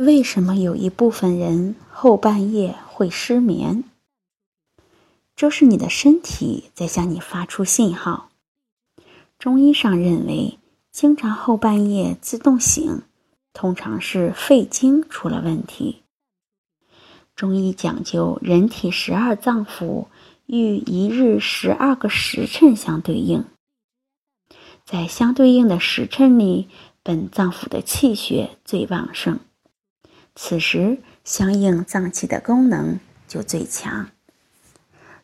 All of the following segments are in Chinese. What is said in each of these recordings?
为什么有一部分人后半夜会失眠？这是你的身体在向你发出信号。中医上认为，经常后半夜自动醒，通常是肺经出了问题。中医讲究人体十二脏腑与一日十二个时辰相对应，在相对应的时辰里，本脏腑的气血最旺盛。此时，相应脏器的功能就最强。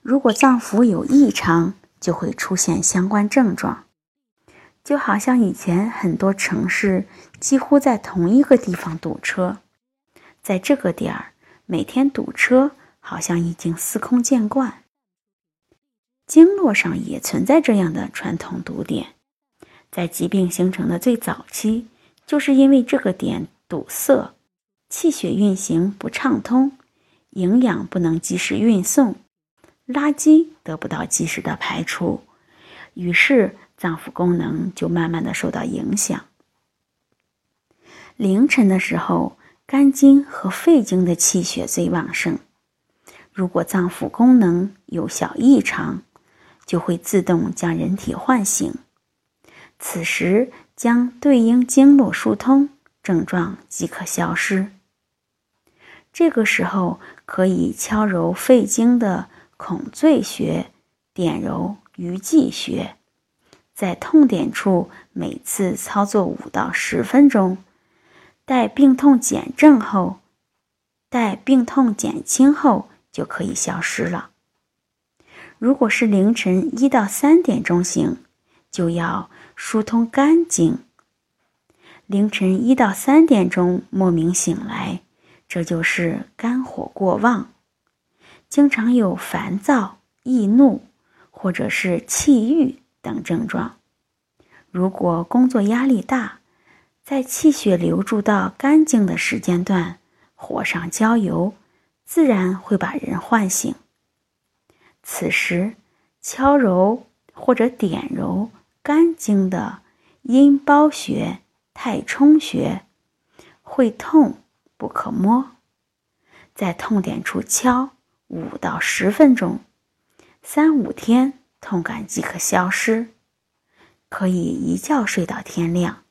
如果脏腑有异常，就会出现相关症状，就好像以前很多城市几乎在同一个地方堵车，在这个点儿每天堵车，好像已经司空见惯。经络上也存在这样的传统堵点，在疾病形成的最早期，就是因为这个点堵塞。气血运行不畅通，营养不能及时运送，垃圾得不到及时的排出，于是脏腑功能就慢慢的受到影响。凌晨的时候，肝经和肺经的气血最旺盛，如果脏腑功能有小异常，就会自动将人体唤醒，此时将对应经络疏通，症状即可消失。这个时候可以敲揉肺经的孔最穴，点揉鱼际穴，在痛点处每次操作五到十分钟，待病痛减症后，待病痛减轻后就可以消失了。如果是凌晨一到三点钟醒，就要疏通肝经。凌晨一到三点钟莫名醒来。这就是肝火过旺，经常有烦躁、易怒，或者是气郁等症状。如果工作压力大，在气血流注到肝经的时间段，火上浇油，自然会把人唤醒。此时敲揉或者点揉肝经的阴包穴、太冲穴，会痛。不可摸，在痛点处敲五到十分钟，三五天痛感即可消失，可以一觉睡到天亮。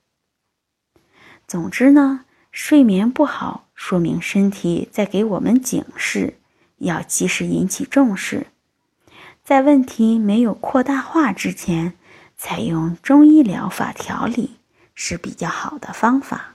总之呢，睡眠不好说明身体在给我们警示，要及时引起重视，在问题没有扩大化之前，采用中医疗法调理是比较好的方法。